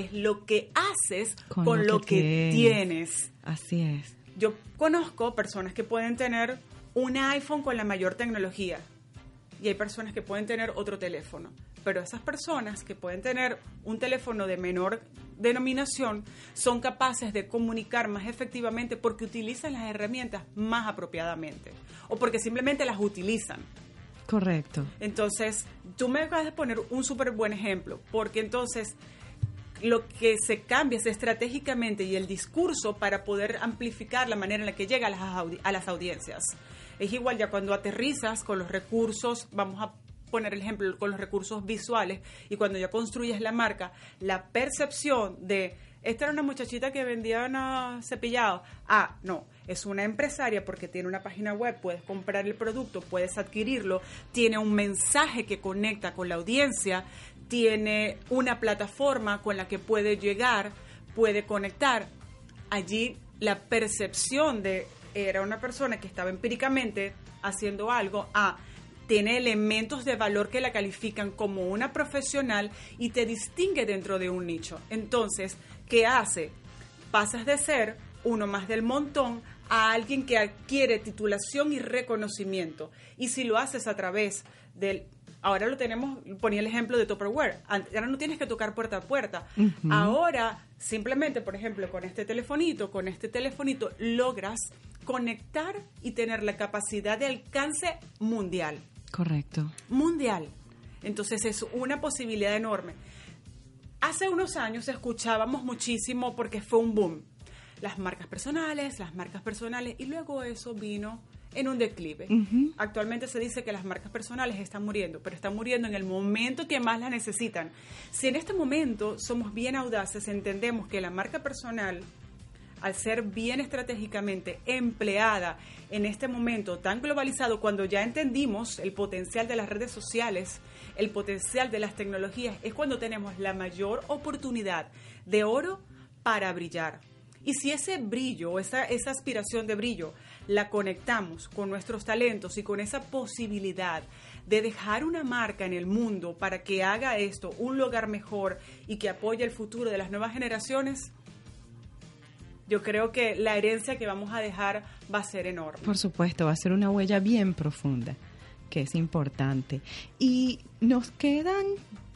es lo que haces con, lo, que, tienes. Así es. Yo conozco personas que pueden tener un iPhone con la mayor tecnología y hay personas que pueden tener otro teléfono. Pero esas personas que pueden tener un teléfono de menor denominación son capaces de comunicar más efectivamente porque utilizan las herramientas más apropiadamente o porque simplemente las utilizan. Correcto. Entonces, tú me acabas de poner un súper buen ejemplo, porque entonces lo que se cambia es estratégicamente y el discurso para poder amplificar la manera en la que llega a las, a las audiencias. Es igual ya cuando aterrizas con los recursos, vamos a poner el ejemplo con los recursos visuales y cuando ya construyes la marca, la percepción de esta era una muchachita que vendía una cepillado. Ah, no, es una empresaria porque tiene una página web, puedes comprar el producto, puedes adquirirlo, tiene un mensaje que conecta con la audiencia, tiene una plataforma con la que puede llegar, puede conectar. Allí la percepción de era una persona que estaba empíricamente haciendo algo a tiene elementos de valor que la califican como una profesional y te distingue dentro de un nicho. Entonces, ¿qué hace? Pasas de ser uno más del montón a alguien que adquiere titulación y reconocimiento. Y si lo haces a través del... Ahora lo tenemos, ponía el ejemplo de Tupperware. Ahora no tienes que tocar puerta a puerta. Ahora, simplemente, por ejemplo, con este telefonito, con este telefonito, logras conectar y tener la capacidad de alcance mundial Correcto. mundial. Entonces es una posibilidad enorme. Hace unos años escuchábamos muchísimo porque fue un boom. Las marcas personales, las marcas personales, y luego eso vino en un declive. Actualmente se dice que las marcas personales están muriendo, pero están muriendo en el momento que más las necesitan. Si en este momento somos bien audaces, entendemos que la marca personal al ser bien estratégicamente empleada en este momento tan globalizado, cuando ya entendimos el potencial de las redes sociales, el potencial de las tecnologías, es cuando tenemos la mayor oportunidad de oro para brillar. Y si ese brillo, esa, esa aspiración de brillo, la conectamos con nuestros talentos y con esa posibilidad de dejar una marca en el mundo para que haga esto un lugar mejor y que apoye el futuro de las nuevas generaciones, yo creo que la herencia que vamos a dejar va a ser enorme. Por supuesto, va a ser una huella bien profunda, que es importante. Y nos quedan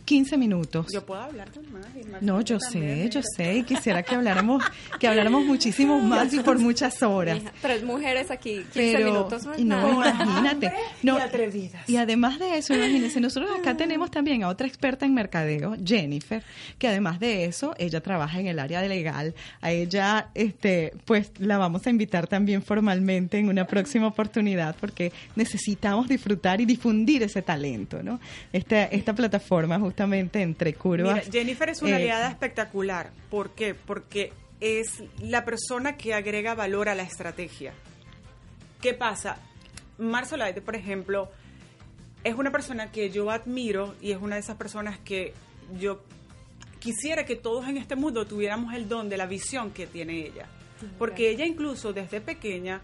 15 minutos. Yo puedo hablar con más. y más No, yo también, sé, yo sé, y quisiera que habláramos, que habláramos muchísimo más y por muchas horas. Tres mujeres aquí, 15 Pero, minutos no es y no, nada. imagínate. No, y atrevidas. y además de eso, imagínense, nosotros acá tenemos también a otra experta en mercadeo, Jennifer, que además de eso, ella trabaja en el área de legal. A ella, este, pues la vamos a invitar también formalmente en una próxima oportunidad porque necesitamos disfrutar y difundir ese talento, ¿no? Esta, esta plataforma justamente entre curvas. Mira, Jennifer es una eh, aliada espectacular. ¿Por qué? Porque es la persona que agrega valor a la estrategia. ¿Qué pasa? Marzo Laide, por ejemplo, es una persona que yo admiro y es una de esas personas que yo quisiera que todos en este mundo tuviéramos el don de la visión que tiene ella. Porque ella incluso desde pequeña,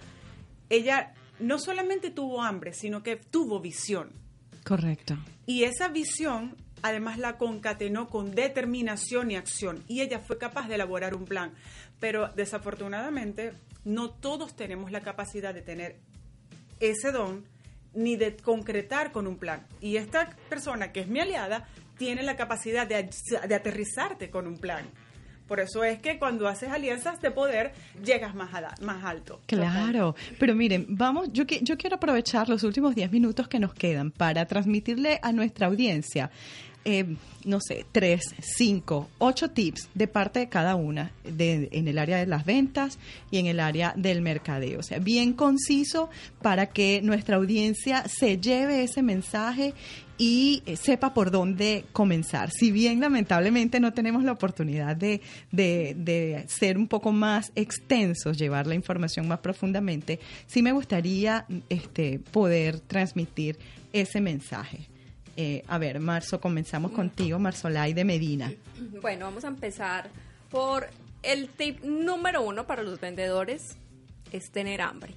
ella no solamente tuvo hambre, sino que tuvo visión. Correcto. Y esa visión además la concatenó con determinación y acción. Y ella fue capaz de elaborar un plan. Pero desafortunadamente no todos tenemos la capacidad de tener ese don ni de concretar con un plan. Y esta persona que es mi aliada tiene la capacidad de, de aterrizarte con un plan. Por eso es que cuando haces alianzas de poder llegas más, a- más alto. Claro, pero miren, vamos, yo quiero aprovechar los últimos 10 minutos que nos quedan para transmitirle a nuestra audiencia eh, no sé, tres, cinco, ocho tips de parte de cada una de, en el área de las ventas y en el área del mercadeo. O sea, bien conciso para que nuestra audiencia se lleve ese mensaje y eh, sepa por dónde comenzar. Si bien lamentablemente no tenemos la oportunidad de, de, de ser un poco más extensos, llevar la información más profundamente, sí me gustaría este, poder transmitir ese mensaje. Eh, a ver, Marzo, comenzamos contigo, Marzolay de Medina. Bueno, vamos a empezar por el tip número uno para los vendedores, es tener hambre.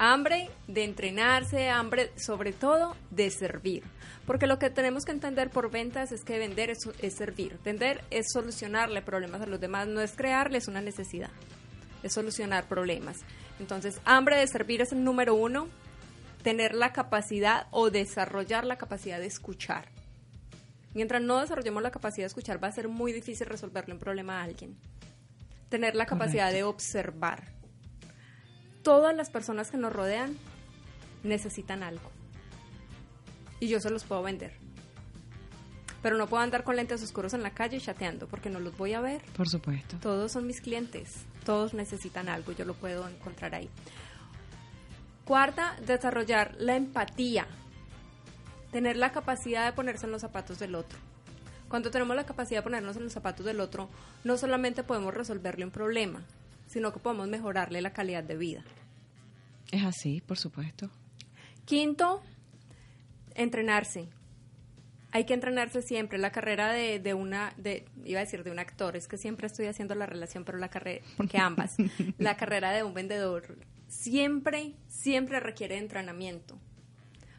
Hambre de entrenarse, hambre sobre todo de servir. Porque lo que tenemos que entender por ventas es que vender es, es servir. Vender es solucionarle problemas a los demás, no es crearles una necesidad, es solucionar problemas. Entonces, hambre de servir es el número uno, tener la capacidad o desarrollar la capacidad de escuchar. Mientras no desarrollemos la capacidad de escuchar, va a ser muy difícil resolverle un problema a alguien. Tener la capacidad de observar. Todas las personas que nos rodean necesitan algo. Y yo se los puedo vender. Pero no puedo andar con lentes oscuros en la calle chateando porque no los voy a ver. Por supuesto. Todos son mis clientes. Todos necesitan algo. Yo lo puedo encontrar ahí. Cuarta, desarrollar la empatía. Tener la capacidad de ponerse en los zapatos del otro. Cuando tenemos la capacidad de ponernos en los zapatos del otro, no solamente podemos resolverle un problema, sino que podemos mejorarle la calidad de vida. Es así, por supuesto. Quinto, entrenarse. Hay que entrenarse siempre. La carrera de, de una, de, iba a decir de un actor, es que siempre estoy haciendo la relación, pero la carrera, porque ambas. la carrera de un vendedor siempre, siempre requiere entrenamiento.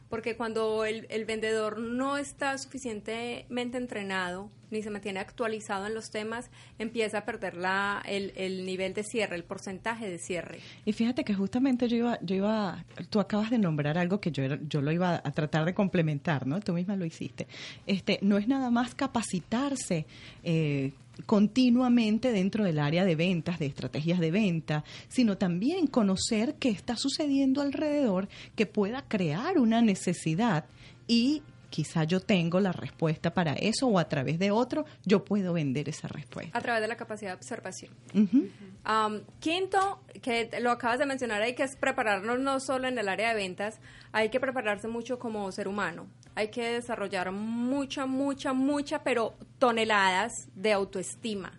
Porque cuando el, el, vendedor no está suficientemente entrenado ni se mantiene actualizado en los temas, empieza a perder la, el, el, nivel de cierre, el porcentaje de cierre. Y fíjate que justamente yo iba, yo iba, tú acabas de nombrar algo que yo, yo lo iba a tratar de complementar, ¿no? Tú misma lo hiciste. Este, no es nada más capacitarse. Eh, continuamente dentro del área de ventas, de estrategias de venta, sino también conocer qué está sucediendo alrededor que pueda crear una necesidad y quizá yo tengo la respuesta para eso o a través de otro yo puedo vender esa respuesta. A través de la capacidad de observación. Uh -huh. um, quinto, que lo acabas de mencionar, hay que prepararnos no solo en el área de ventas, hay que prepararse mucho como ser humano. Hay que desarrollar mucha, mucha, mucha, pero toneladas de autoestima.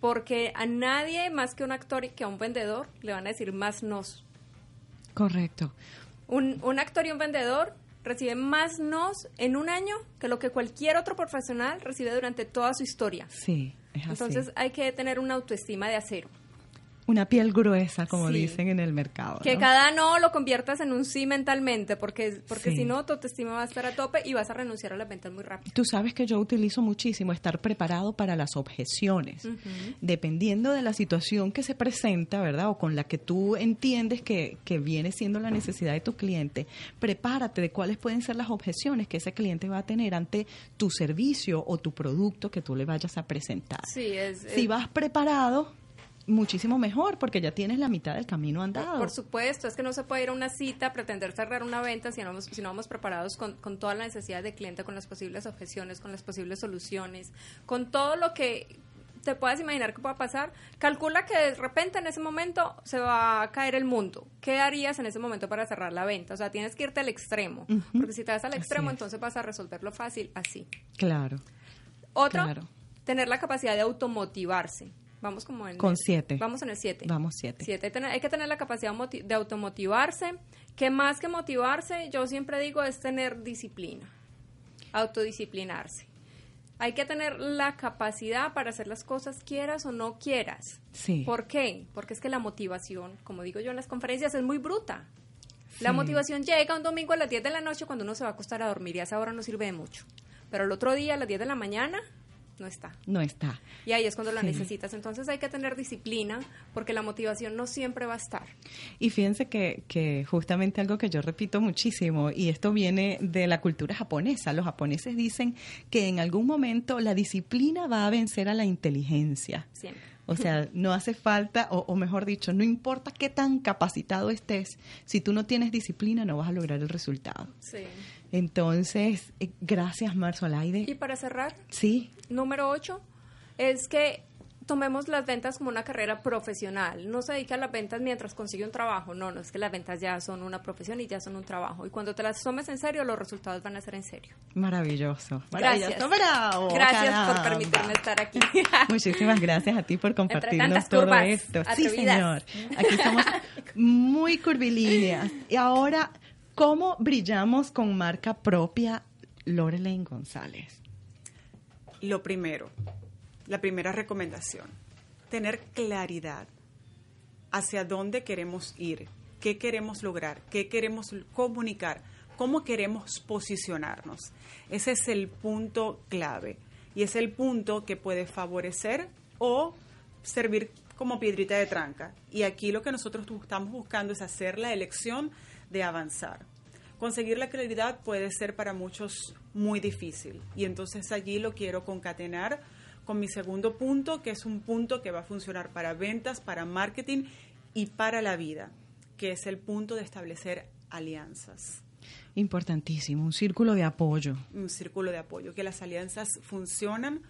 Porque a nadie más que un actor y que a un vendedor le van a decir más nos. Correcto. Un, un actor y un vendedor recibe más nos en un año que lo que cualquier otro profesional recibe durante toda su historia. Sí, es así. Entonces hay que tener una autoestima de acero. Una piel gruesa, como sí. dicen en el mercado. Que ¿no? cada no lo conviertas en un sí mentalmente, porque, porque sí. si no, tu autoestima va a estar a tope y vas a renunciar a las ventas muy rápido. Tú sabes que yo utilizo muchísimo estar preparado para las objeciones. Uh -huh. Dependiendo de la situación que se presenta, ¿verdad? O con la que tú entiendes que, que viene siendo la necesidad de tu cliente, prepárate de cuáles pueden ser las objeciones que ese cliente va a tener ante tu servicio o tu producto que tú le vayas a presentar. Sí, es, si es... vas preparado, muchísimo mejor porque ya tienes la mitad del camino andado. Por supuesto, es que no se puede ir a una cita, pretender cerrar una venta si no vamos, si no vamos preparados con, con toda la necesidad del cliente, con las posibles objeciones, con las posibles soluciones, con todo lo que te puedas imaginar que pueda pasar. Calcula que de repente en ese momento se va a caer el mundo. ¿Qué harías en ese momento para cerrar la venta? O sea, tienes que irte al extremo, uh -huh. porque si te vas al extremo, entonces vas a resolverlo fácil así. Claro. Otro, claro. tener la capacidad de automotivarse. Vamos como en... Con siete. Vamos en el siete. Vamos siete. siete. Hay, tener, hay, que tener la capacidad de automotivarse, que más que motivarse, yo siempre digo, es tener disciplina, autodisciplinarse. Hay que tener la capacidad para hacer las cosas quieras o no quieras. Sí. ¿Por qué? Porque es que la motivación, como digo yo en las conferencias, es muy bruta. Sí. La motivación llega un domingo a las 10 de la noche cuando uno se va a acostar a dormir y a esa hora no sirve de mucho. Pero el otro día a las 10 de la mañana no está. No está. Y ahí es cuando la sí. necesitas. Entonces hay que tener disciplina porque la motivación no siempre va a estar. Y fíjense que, que, justamente algo que yo repito muchísimo, y esto viene de la cultura japonesa. Los japoneses dicen que en algún momento la disciplina va a vencer a la inteligencia. Siempre. O sea, no hace falta, o, o mejor dicho, no importa qué tan capacitado estés, si tú no tienes disciplina no vas a lograr el resultado. Sí. Entonces, eh, gracias Marzo Y Alaide. para cerrar, Sí, número 8 es que tomemos las ventas como una carrera profesional. No se dedica a las ventas mientras consigue un trabajo. No, no es que las ventas ya son una profesión y ya son un trabajo. Y cuando te las tomes en serio, los resultados van a ser en serio. maravilloso. Gracias. Bravo, Gracias por permitirme estar aquí. Muchísimas gracias a ti por compartirnos todo esto. Sí, señor. Aquí somos muy curvilíneas. Y ahora, ¿cómo brillamos con marca propia Lorelaine González? Lo primero, la primera recomendación, tener claridad hacia dónde queremos ir, qué queremos lograr, qué queremos comunicar, cómo queremos posicionarnos. Ese es el punto clave y es el punto que puede favorecer o servir como piedrita de tranca. Y aquí lo que nosotros estamos buscando es hacer la elección de avanzar. Conseguir la claridad puede ser para muchos muy difícil y entonces allí lo quiero concatenar con mi segundo punto, que es un punto que va a funcionar para ventas, para marketing y para la vida, que es el punto de establecer alianzas Importantísimo, un círculo de apoyo. un círculo de apoyo, que las alianzas funcionan,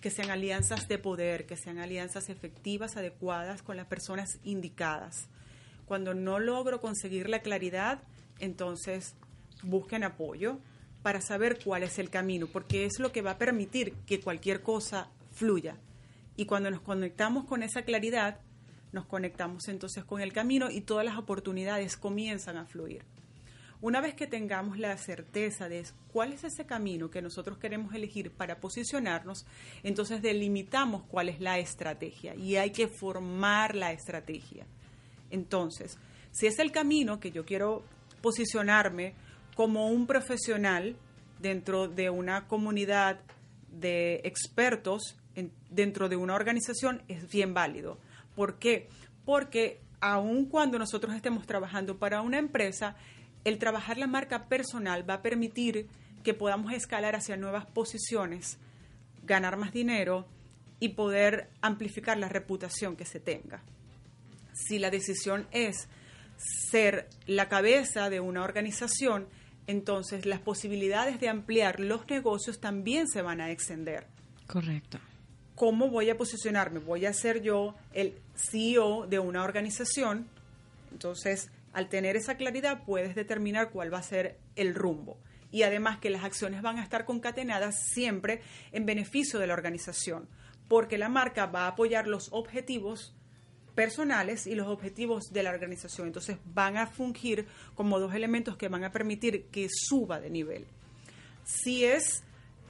que sean alianzas de poder, que sean alianzas efectivas, adecuadas con las personas indicadas. Cuando no logro conseguir la claridad, entonces busquen apoyo para saber cuál es el camino, porque es lo que va a permitir que cualquier cosa fluya. Y cuando nos conectamos con esa claridad, nos conectamos entonces con el camino y todas las oportunidades comienzan a fluir. Una vez que tengamos la certeza de cuál es ese camino que nosotros queremos elegir para posicionarnos, entonces delimitamos cuál es la estrategia y hay que formar la estrategia. Entonces, si es el camino que yo quiero posicionarme como un profesional dentro de una comunidad de expertos, en- dentro de una organización, es bien válido. ¿Por qué? Porque aun cuando nosotros estemos trabajando para una empresa, el trabajar la marca personal va a permitir que podamos escalar hacia nuevas posiciones, ganar más dinero y poder amplificar la reputación que se tenga si la decisión es ser la cabeza de una organización, entonces las posibilidades de ampliar los negocios también se van a extender. Correcto. ¿Cómo voy a posicionarme? Voy a ser yo el CEO de una organización. Entonces, al tener esa claridad, puedes determinar cuál va a ser el rumbo. Y además que las acciones van a estar concatenadas siempre en beneficio de la organización, porque la marca va a apoyar los objetivos personales y los objetivos de la organización. Entonces van a fungir como dos elementos que van a permitir que suba de nivel. Si es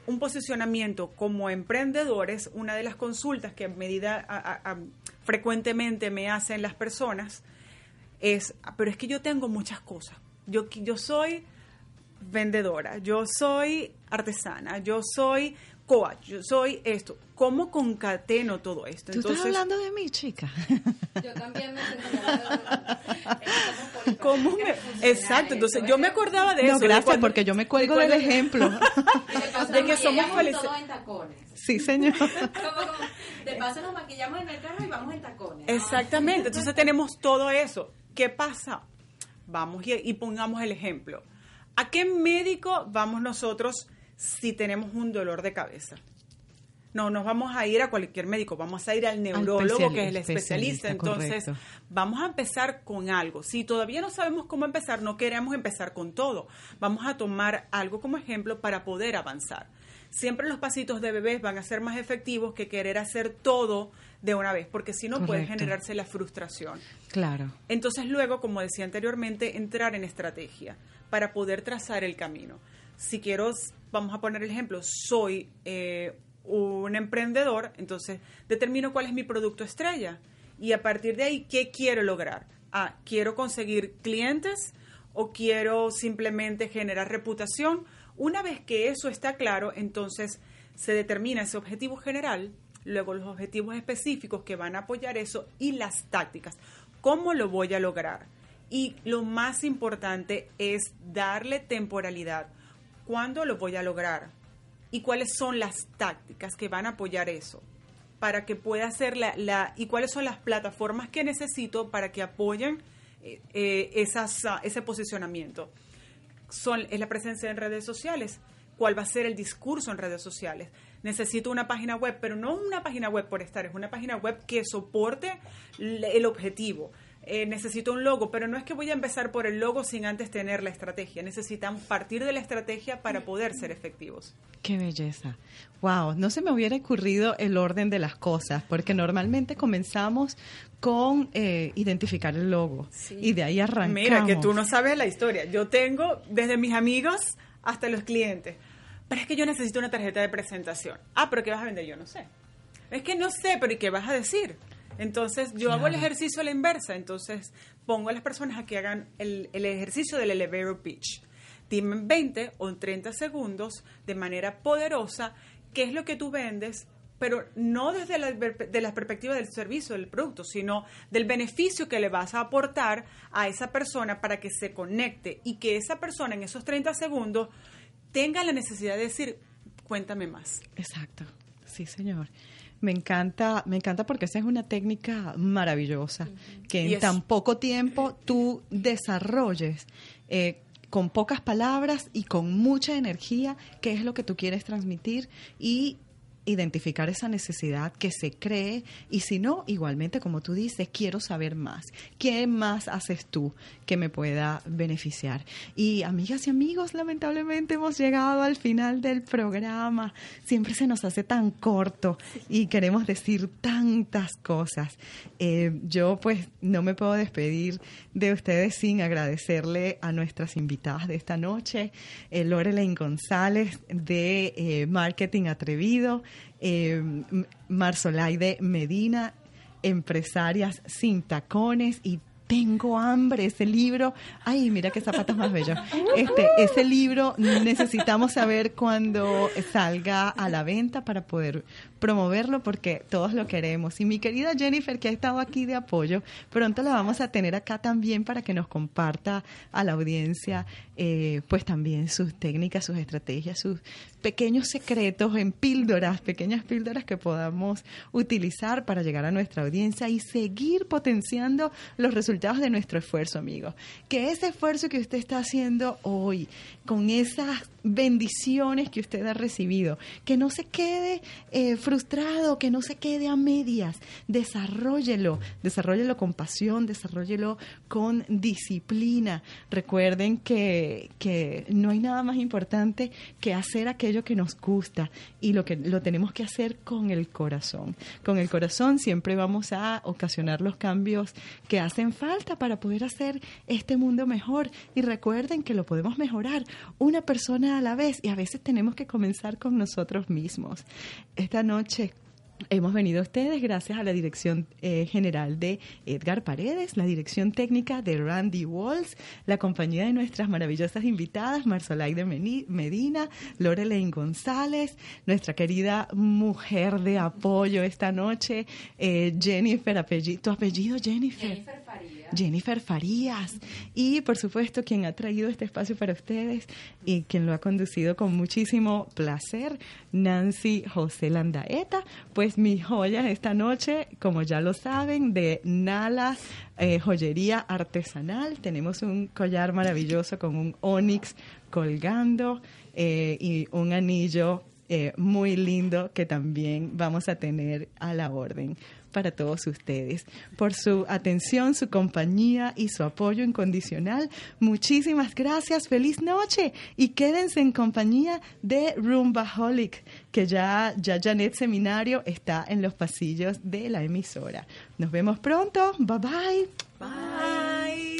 un posicionamiento como emprendedores, una de las consultas que a medida frecuentemente me hacen las personas es, "Ah, pero es que yo tengo muchas cosas. Yo, yo soy vendedora, yo soy artesana, yo soy coach, yo soy esto. ¿Cómo concateno todo esto? ¿Tú estás hablando de mí, chica? Yo también me ¿cómo me- Exacto, entonces yo me acordaba de eso. no, gracias, cuando- porque yo me cuelgo de del ejemplo. de que somos felices. todos en tacones. sí, señor. De paso nos maquillamos en el carro y vamos en tacones. Exactamente, entonces tenemos todo eso. ¿Qué pasa? Vamos y, y pongamos el ejemplo. ¿A qué médico vamos nosotros si tenemos un dolor de cabeza? No, nos vamos a ir a cualquier médico, vamos a ir al neurólogo, que es el especialista. Entonces, correcto. vamos a empezar con algo. Si todavía no sabemos cómo empezar, no queremos empezar con todo. Vamos a tomar algo como ejemplo para poder avanzar. Siempre los pasitos de bebés van a ser más efectivos que querer hacer todo de una vez, porque si no puede generarse la frustración. Claro. Entonces luego, como decía anteriormente, entrar en estrategia para poder trazar el camino. Si quiero, vamos a poner el ejemplo, soy eh, un emprendedor, entonces determino cuál es mi producto estrella y a partir de ahí, ¿qué quiero lograr? Ah, quiero conseguir clientes o quiero simplemente generar reputación. Una vez que eso está claro, entonces se determina ese objetivo general, luego los objetivos específicos que van a apoyar eso y las tácticas. ¿Cómo lo voy a lograr? Y lo más importante es darle temporalidad. ¿Cuándo lo voy a lograr? ¿Y cuáles son las tácticas que van a apoyar eso? para que pueda hacer la, y cuáles son las plataformas que necesito para que apoyen eh, eh, esas, ah, ese posicionamiento. Son, es la presencia en redes sociales. ¿Cuál va a ser el discurso en redes sociales? Necesito una página web, pero no una página web por estar, es una página web que soporte el objetivo. Eh, necesito un logo, pero no es que voy a empezar por el logo sin antes tener la estrategia. Necesitamos partir de la estrategia para poder ser efectivos. Qué belleza. Wow, no se me hubiera ocurrido el orden de las cosas, porque normalmente comenzamos con eh, identificar el logo y de ahí arrancamos. Mira, que tú no sabes la historia. Yo tengo desde mis amigos hasta los clientes. Pero es que yo necesito una tarjeta de presentación. Ah, pero ¿qué vas a vender? Yo no sé. Es que no sé, pero ¿y qué vas a decir? Entonces, yo hago el ejercicio a la inversa. Entonces, pongo a las personas a que hagan el, el ejercicio del elevator pitch. Dime en 20 o en 30 segundos, de manera poderosa, qué es lo que tú vendes, pero no desde la, de la perspectiva del servicio, del producto, sino del beneficio que le vas a aportar a esa persona para que se conecte y que esa persona en esos 30 segundos tenga la necesidad de decir, cuéntame más. Exacto, sí, señor. Me encanta, me encanta porque esa es una técnica maravillosa, que en tan poco tiempo tú desarrolles eh, con pocas palabras y con mucha energía qué es lo que tú quieres transmitir y identificar esa necesidad que se cree y si no, igualmente como tú dices, quiero saber más. ¿Qué más haces tú que me pueda beneficiar? Y amigas y amigos, lamentablemente hemos llegado al final del programa. Siempre se nos hace tan corto y queremos decir tantas cosas. Eh, yo pues no me puedo despedir de ustedes sin agradecerle a nuestras invitadas de esta noche, eh, González de eh, Marketing Atrevido, eh, M- Marsolaide Medina, Empresarias sin tacones y tengo hambre, ese libro. Ay, mira qué zapatos más bellos. Este, ese libro necesitamos saber cuándo salga a la venta para poder promoverlo porque todos lo queremos. Y mi querida Jennifer, que ha estado aquí de apoyo, pronto la vamos a tener acá también para que nos comparta a la audiencia, eh, pues también sus técnicas, sus estrategias, sus pequeños secretos en píldoras, pequeñas píldoras que podamos utilizar para llegar a nuestra audiencia y seguir potenciando los resultados de nuestro esfuerzo, amigo. Que ese esfuerzo que usted está haciendo hoy, con esas bendiciones que usted ha recibido, que no se quede eh, frustrado, que no se quede a medias, desarrollelo, desarrollelo con pasión, desarrollelo con disciplina. Recuerden que, que no hay nada más importante que hacer aquello que nos gusta y lo que lo tenemos que hacer con el corazón. Con el corazón siempre vamos a ocasionar los cambios que hacen falta para poder hacer este mundo mejor. Y recuerden que lo podemos mejorar una persona a la vez y a veces tenemos que comenzar con nosotros mismos. Esta noche Hemos venido ustedes gracias a la dirección eh, general de Edgar Paredes, la dirección técnica de Randy Walls, la compañía de nuestras maravillosas invitadas, Marsolaide Meni- Medina, Lorelaine González, nuestra querida mujer de apoyo esta noche, eh, Jennifer, apellido, tu apellido Jennifer. Jennifer Farías. Jennifer Farías. Y por supuesto, quien ha traído este espacio para ustedes y quien lo ha conducido con muchísimo placer, Nancy José Landaeta. Pues mis joyas esta noche, como ya lo saben, de Nala eh, Joyería Artesanal. Tenemos un collar maravilloso con un onix colgando eh, y un anillo eh, muy lindo que también vamos a tener a la orden para todos ustedes. Por su atención, su compañía y su apoyo incondicional, muchísimas gracias, feliz noche y quédense en compañía de Rumbaholic, que ya, ya Janet Seminario está en los pasillos de la emisora. Nos vemos pronto, bye bye. Bye.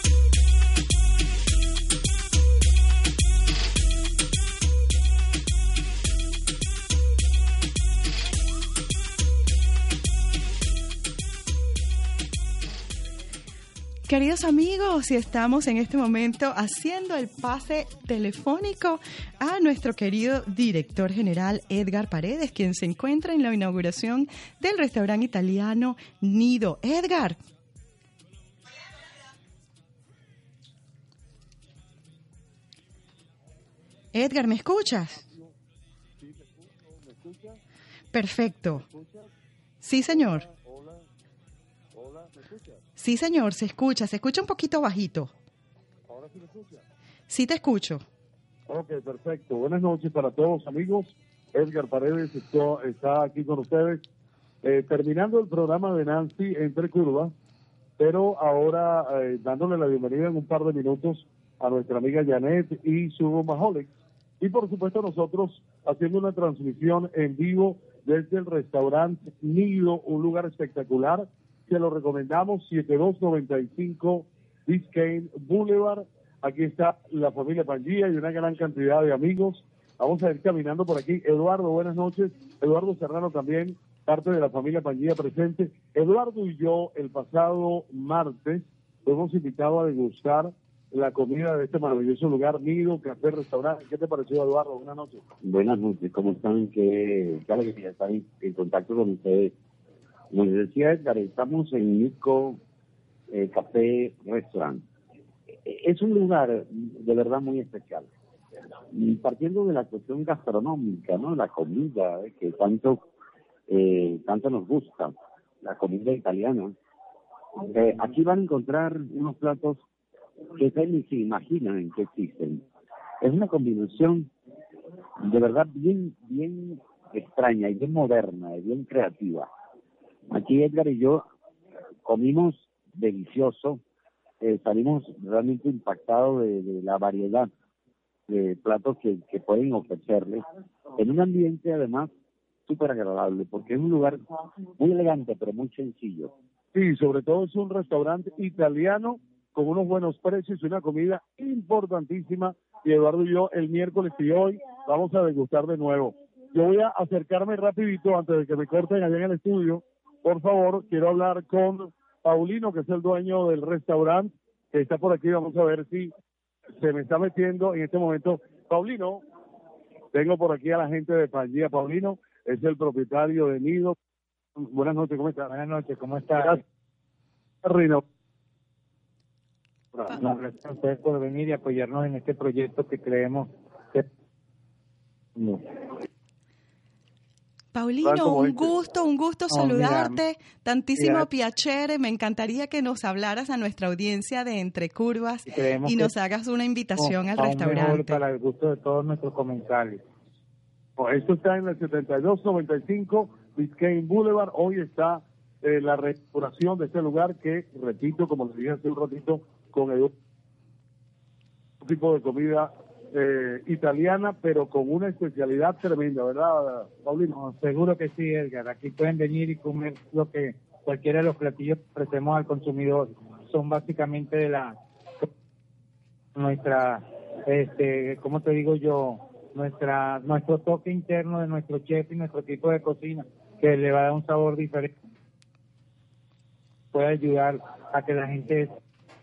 Queridos amigos, y estamos en este momento haciendo el pase telefónico a nuestro querido director general Edgar Paredes, quien se encuentra en la inauguración del restaurante italiano Nido. Edgar. Edgar, ¿me escuchas? Perfecto. Sí, señor. Sí, señor, se escucha, se escucha un poquito bajito. ¿Ahora sí me escucha? Sí te escucho. Ok, perfecto. Buenas noches para todos, amigos. Edgar Paredes está aquí con ustedes, eh, terminando el programa de Nancy entre curvas, pero ahora eh, dándole la bienvenida en un par de minutos a nuestra amiga Janet y su Maholic. Y por supuesto nosotros haciendo una transmisión en vivo desde el restaurante Nido, un lugar espectacular. Se lo recomendamos, 7295 Biscayne Boulevard. Aquí está la familia Pangía y una gran cantidad de amigos. Vamos a ir caminando por aquí. Eduardo, buenas noches. Eduardo Serrano también, parte de la familia Pangía presente. Eduardo y yo, el pasado martes, fuimos invitados a degustar la comida de este maravilloso lugar, Nido, Café, Restaurante. ¿Qué te pareció, Eduardo? Buenas noches. Buenas noches, ¿cómo están? Qué, qué alegría estar en, en contacto con ustedes. Como les decía Edgar, estamos en Nico eh, Café Restaurant. Eh, Es un lugar de verdad muy especial. Partiendo de la cuestión gastronómica, ¿no? La comida eh, que tanto, eh, tanto nos gusta, la comida italiana. Aquí van a encontrar unos platos que ni se imaginan que existen. Es una combinación de verdad bien, bien extraña y bien moderna y bien creativa. Aquí Edgar y yo comimos delicioso, eh, salimos realmente impactados de, la variedad de platos que, que pueden ofrecerles en un ambiente además súper agradable porque es un lugar muy elegante pero muy sencillo. Sí, sobre todo es un restaurante italiano con unos buenos precios y una comida importantísima. Y Eduardo y yo el miércoles y hoy vamos a degustar de nuevo. Yo voy a acercarme rapidito antes de que me corten allá en el estudio. Por favor, quiero hablar con Paulino, que es el dueño del restaurante, que está por aquí. Vamos a ver si se me está metiendo en este momento. Paulino, tengo por aquí a la gente de Pangía. Paulino es el propietario de Nido. Buenas noches, ¿cómo estás? Buenas noches, ¿cómo estás? Rino. No, gracias a ustedes por venir y apoyarnos en este proyecto que creemos que... Paulino, un este. gusto, un gusto Oh, saludarte. Tantísimo mira. piacere. Me encantaría que nos hablaras a nuestra audiencia de Entre Curvas creemos y nos hagas una invitación al restaurante. para el gusto de todos nuestros comensales. Pues esto está en el 7295 Biscayne Boulevard. Hoy está eh, la restauración de este lugar que, repito, como les dije hace un ratito, con el tipo de comida eh, italiana, pero con una especialidad tremenda, ¿verdad, Paulino? No, seguro que sí, Edgar. Aquí pueden venir y comer lo que cualquiera de los platillos ofrecemos al consumidor. Son básicamente de la nuestra, este, ¿cómo te digo yo? Nuestra, nuestro toque interno de nuestro chef y nuestro tipo de cocina que le va a dar un sabor diferente. Puede ayudar a que la gente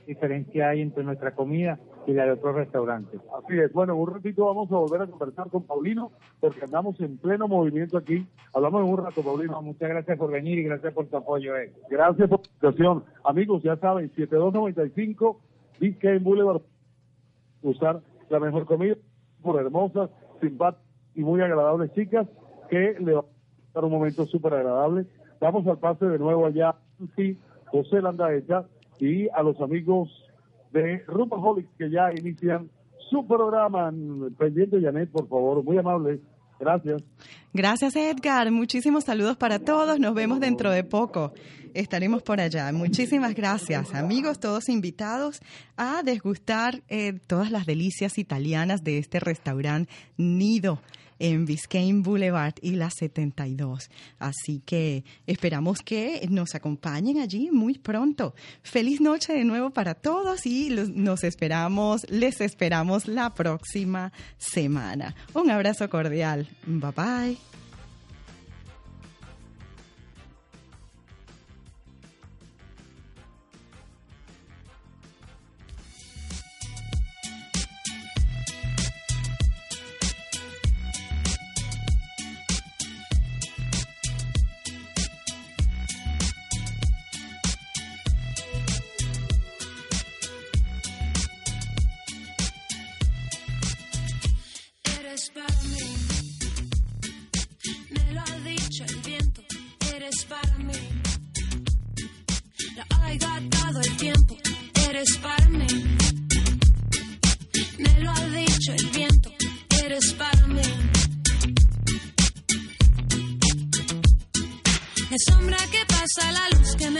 diferencia hay entre nuestra comida y la de otros restaurantes. Así es. Bueno, en un ratito vamos a volver a conversar con Paulino, porque andamos en pleno movimiento aquí. Hablamos en un rato, Paulino. muchas gracias por venir y gracias por tu apoyo, Ed. Gracias por la invitación. Amigos, ya saben, 7295 Biscayne Boulevard. Usar la mejor comida por hermosas, simpáticas y muy agradables chicas que le va a dar un momento súper agradable. Vamos al pase de nuevo allá, sí, José Landaeta y a los amigos de Rumaholics que ya inician su programa. Pendiente, Janet, por favor, muy amable. Gracias. Gracias, Edgar. Muchísimos saludos para todos. Nos vemos dentro de poco. Estaremos por allá. Muchísimas gracias, amigos, todos invitados a degustar eh, todas las delicias italianas de este restaurante Nido en Biscayne Boulevard y la 72. Así que esperamos que nos acompañen allí muy pronto. Feliz noche de nuevo para todos y los- nos esperamos, les esperamos la próxima semana. Un abrazo cordial. Bye bye. Eres para mí, me lo ha dicho el viento. Eres para mí, la sombra que pasa la luz.